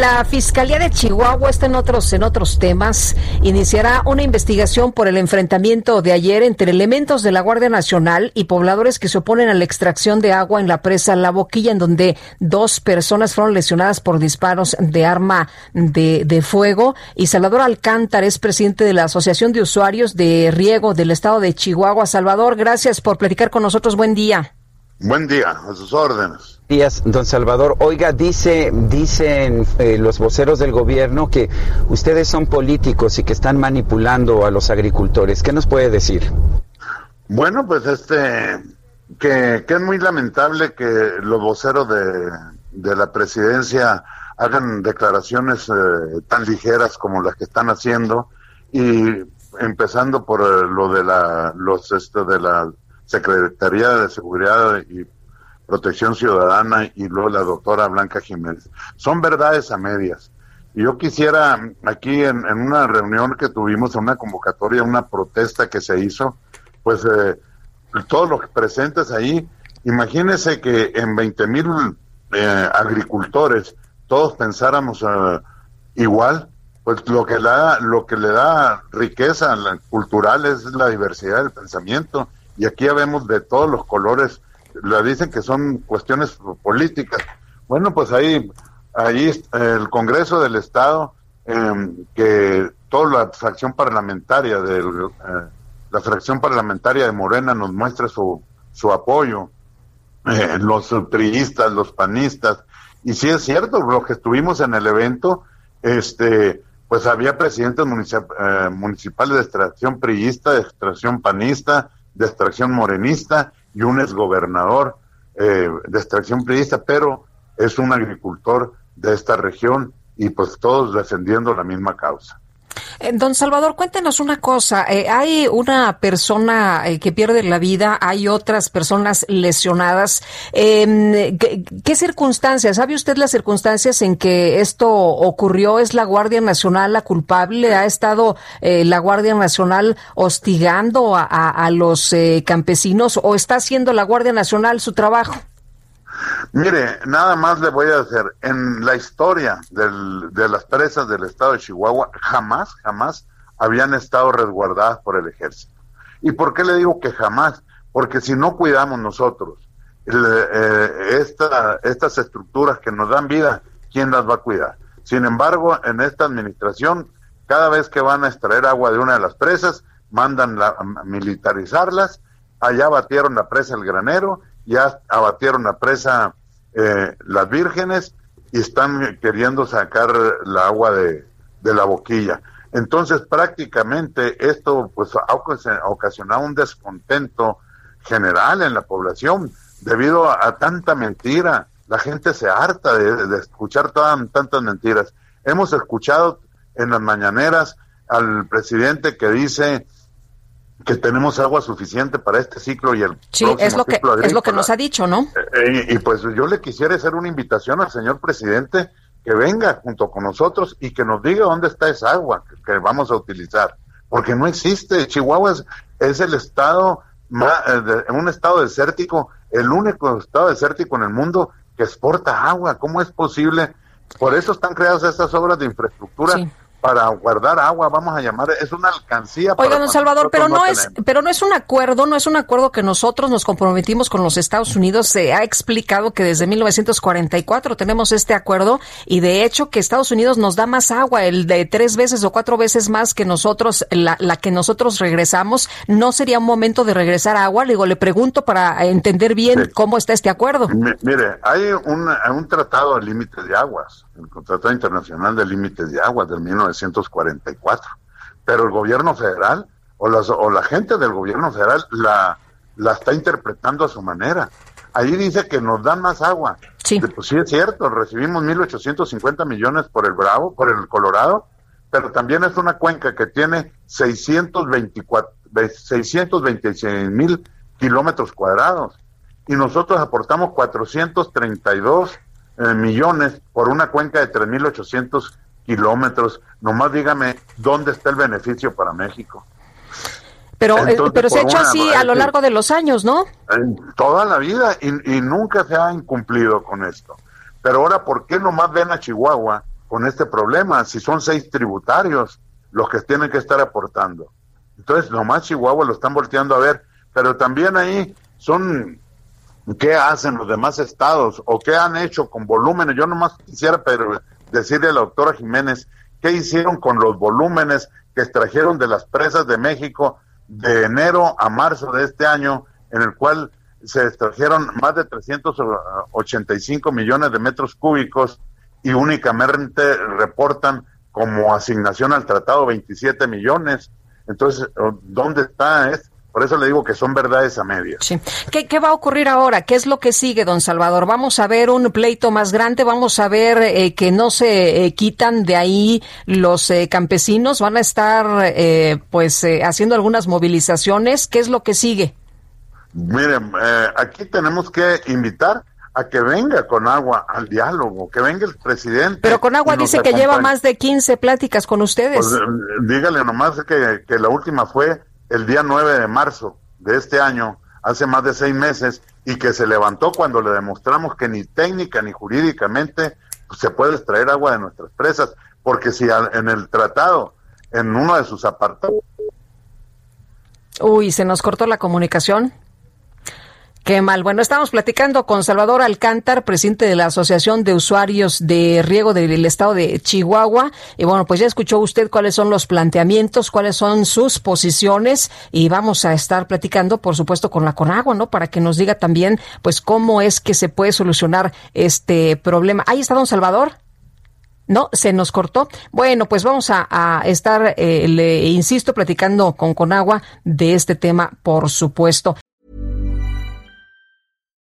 La Fiscalía de Chihuahua está en otros, en otros temas. Iniciará una investigación por el enfrentamiento de ayer entre elementos de la Guardia Nacional y pobladores que se oponen a la extracción de agua en la presa La Boquilla, en donde dos personas fueron lesionadas por disparos de arma de, de fuego. Y Salvador Alcántara es presidente de la Asociación de Usuarios de Riego del Estado de Chihuahua. Salvador, gracias por platicar con nosotros. Buen día. Buen día, a sus órdenes días, don Salvador. Oiga, dice, dicen eh, los voceros del gobierno que ustedes son políticos y que están manipulando a los agricultores. ¿Qué nos puede decir? Bueno, pues este, que, que es muy lamentable que los voceros de, de la presidencia hagan declaraciones eh, tan ligeras como las que están haciendo y empezando por eh, lo de la, los, esto de la Secretaría de Seguridad y Protección Ciudadana y luego la doctora Blanca Jiménez. Son verdades a medias. Y yo quisiera, aquí en, una reunión que tuvimos, en una convocatoria, una protesta que se hizo, pues eh, todos los presentes ahí, imagínense que en 20 mil eh, agricultores todos pensáramos uh, igual, pues lo que, la, lo que le da riqueza cultural es la diversidad del pensamiento. Y aquí ya vemos de todos los colores le dicen que son cuestiones políticas. Bueno, pues ahí, ahí el Congreso del Estado, eh, que toda la fracción parlamentaria de eh, la fracción parlamentaria de Morena nos muestra su, su apoyo, eh, los triistas, los panistas, y sí es cierto, los que estuvimos en el evento, este, pues había presidentes municip municipales de extracción priista, de extracción panista, de extracción morenista, y un exgobernador eh, de extracción priista, pero es un agricultor de esta región y pues todos defendiendo la misma causa. Eh, don Salvador, cuéntenos una cosa. Eh, hay una persona eh, que pierde la vida, hay otras personas lesionadas. Eh, ¿qué, ¿qué, circunstancias? ¿Sabe usted las circunstancias en que esto ocurrió? ¿Es la Guardia Nacional la culpable? ¿Ha estado la Guardia Nacional hostigando a, a los campesinos o está haciendo la Guardia Nacional su trabajo? Mire, nada más le voy a hacer. En la historia del, de las presas del estado de Chihuahua, jamás, jamás habían estado resguardadas por el ejército. ¿Y por qué le digo que jamás? Porque si no cuidamos nosotros eh, esta, estas estructuras que nos dan vida, ¿quién las va a cuidar? Sin embargo, en esta administración, cada vez que van a extraer agua de una de las presas, mandan la, militarizarlas, allá batieron la presa el granero, ya abatieron la presa eh, las vírgenes y están queriendo sacar la agua de, de la boquilla. Entonces, prácticamente esto pues ha ocasionado un descontento general en la población debido a, tanta mentira. La gente se harta de, escuchar tantas mentiras. Hemos escuchado en las mañaneras al presidente que dice que tenemos agua suficiente para este ciclo y el sí es lo que es lo que nos ha dicho no eh, y, y, pues yo le quisiera hacer una invitación al señor presidente que venga junto con nosotros y que nos diga dónde está esa agua que, que vamos a utilizar porque no existe. Chihuahua es, es el estado más, eh, de, un estado desértico el único estado desértico en el mundo que exporta agua. Cómo es posible por eso están creadas estas obras de infraestructura sí para guardar agua, vamos a llamar, es una alcancía. Oiga, don Salvador, pero no, no es, pero no es un acuerdo, no es un acuerdo que nosotros nos comprometimos con los Estados Unidos. Se ha explicado que desde 1944 tenemos este acuerdo y de hecho que Estados Unidos nos da más agua, el de tres veces o cuatro veces más que nosotros, la, la que nosotros regresamos. ¿No sería un momento de regresar agua? Le digo, le pregunto para entender bien sí. cómo está este acuerdo. M mire, hay un, un tratado de límites de aguas el Tratado Internacional de Límites de Aguas del 1944. Pero el gobierno federal o, las, o la gente del gobierno federal la, la está interpretando a su manera. ahí dice que nos dan más agua. Sí. Pues sí es cierto, recibimos 1.850 millones por el Bravo, por el Colorado, pero también es una cuenca que tiene 624, 626 mil kilómetros cuadrados y nosotros aportamos 432 eh, millones por una cuenca de 3.800 kilómetros. Nomás dígame dónde está el beneficio para México. Pero, eh, pero se ha hecho así a lo largo de los años, ¿no? En toda la vida y, y, nunca se ha incumplido con esto. Pero ahora, ¿por qué nomás ven a Chihuahua con este problema si son seis tributarios los que tienen que estar aportando? Entonces, nomás Chihuahua lo están volteando a ver, pero también ahí son qué hacen los demás estados o qué han hecho con volúmenes. Yo nomás quisiera pero, decirle a la doctora Jiménez qué hicieron con los volúmenes que extrajeron de las presas de México de enero a marzo de este año, en el cual se extrajeron más de 385 millones de metros cúbicos y únicamente reportan como asignación al tratado 27 millones. Entonces, ¿dónde está? Es, por eso le digo que son verdades a medias. Sí. ¿Qué, ¿Qué, va a ocurrir ahora? ¿Qué es lo que sigue, don Salvador? ¿Vamos a ver un pleito más grande? ¿Vamos a ver eh, que no se eh, quitan de ahí los eh, campesinos? ¿Van a estar pues haciendo algunas movilizaciones? ¿Qué es lo que sigue? Miren, aquí tenemos que invitar a que venga con agua al diálogo, que venga el presidente. Pero con agua dice que lleva más de 15 pláticas con ustedes. Pues, dígale nomás que, que la última fue el día 9 de marzo de este año, hace más de seis meses, y que se levantó cuando le demostramos que ni técnica ni jurídicamente pues, se puede extraer agua de nuestras presas, porque si en el tratado, en uno de sus apartados... Uy, se nos cortó la comunicación. Qué mal. Bueno, estamos platicando con Salvador Alcántar, presidente de la Asociación de Usuarios de Riego del Estado de Chihuahua. Y bueno, pues ya escuchó usted cuáles son los planteamientos, cuáles son sus posiciones y vamos a estar platicando, por supuesto, con la Conagua, ¿no? Para que nos diga también, pues, cómo es que se puede solucionar este problema. Ahí está don Salvador. No, se nos cortó. Bueno, pues vamos a, a estar, eh, le insisto, platicando con Conagua de este tema, por supuesto.